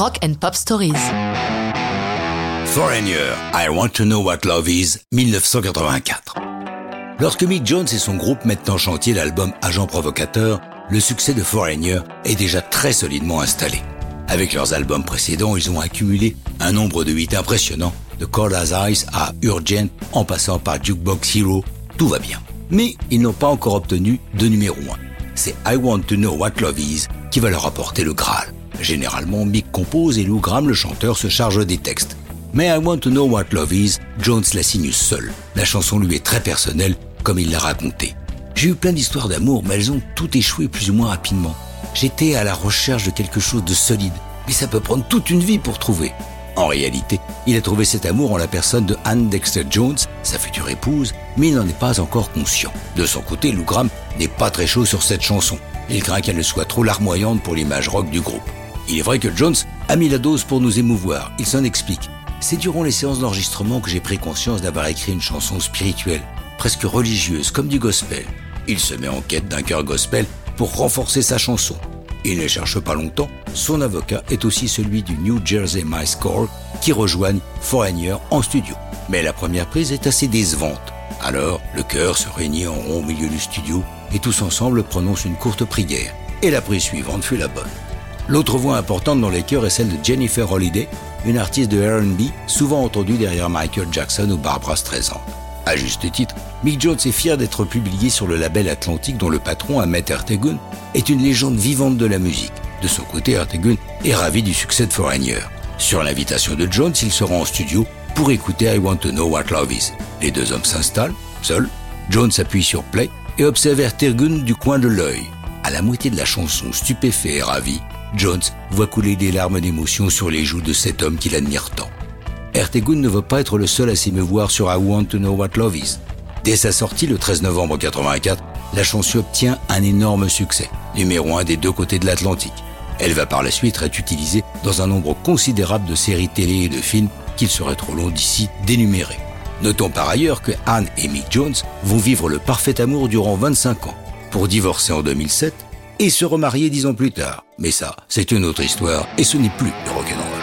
Rock and Pop Stories. Foreigner, I Want to Know What Love Is, 1984. Lorsque Mick Jones et son groupe mettent en chantier l'album Agent Provocateur, le succès de Foreigner est déjà très solidement installé. Avec leurs albums précédents, ils ont accumulé un nombre de hits impressionnants, de Cold as Ice à Urgent en passant par Jukebox Hero, tout va bien. Mais ils n'ont pas encore obtenu de numéro 1. C'est I Want to Know What Love Is qui va leur apporter le Graal. Généralement, Mick compose et Lou Graham, le chanteur, se charge des textes. Mais I Want to Know What Love Is, Jones la signe seul. La chanson lui est très personnelle, comme il l'a raconté. J'ai eu plein d'histoires d'amour, mais elles ont toutes échoué plus ou moins rapidement. J'étais à la recherche de quelque chose de solide, mais ça peut prendre toute une vie pour trouver. En réalité, il a trouvé cet amour en la personne de Anne Dexter Jones, sa future épouse, mais il n'en est pas encore conscient. De son côté, Lou Graham n'est pas très chaud sur cette chanson. Il craint qu'elle ne soit trop larmoyante pour l'image rock du groupe. Il est vrai que Jones a mis la dose pour nous émouvoir. Il s'en explique. C'est durant les séances d'enregistrement que j'ai pris conscience d'avoir écrit une chanson spirituelle, presque religieuse, comme du gospel. Il se met en quête d'un cœur gospel pour renforcer sa chanson. Il ne cherche pas longtemps, son avocat est aussi celui du New Jersey Mice Corps qui rejoignent Foreigner en studio. Mais la première prise est assez décevante. Alors, le chœur se réunit en rond au milieu du studio et tous ensemble prononcent une courte prière. Et la prise suivante fut la bonne. L'autre voix importante dans les chœurs est celle de Jennifer Holliday, une artiste de R&B souvent entendue derrière Michael Jackson ou Barbara Streisand. À juste titre, Mick Jones est fier d'être publié sur le label Atlantique dont le patron, Ahmet Ertegun, est une légende vivante de la musique. De son côté, Ertegun est ravi du succès de Foreigner. Sur l'invitation de Jones, il se rend en studio pour écouter I Want to Know What Love Is. Les deux hommes s'installent, seuls. Jones appuie sur play et observe Ertegun du coin de l'œil. À la moitié de la chanson, stupéfait et ravi, Jones voit couler des larmes d'émotion sur les joues de cet homme qu'il admire tant. Ertegun ne veut pas être le seul à s'émeuvoir sur I Want to Know What Love Is. Dès sa sortie le 13 novembre 1984, la chanson obtient un énorme succès, numéro un des deux côtés de l'Atlantique. Elle va par la suite être utilisée dans un nombre considérable de séries télé et de films qu'il serait trop long d'ici d'énumérer. Notons par ailleurs que Anne et Mick Jones vont vivre le parfait amour durant 25 ans, pour divorcer en 2007 et se remarier dix ans plus tard. Mais ça, c'est une autre histoire et ce n'est plus le rock'n'roll.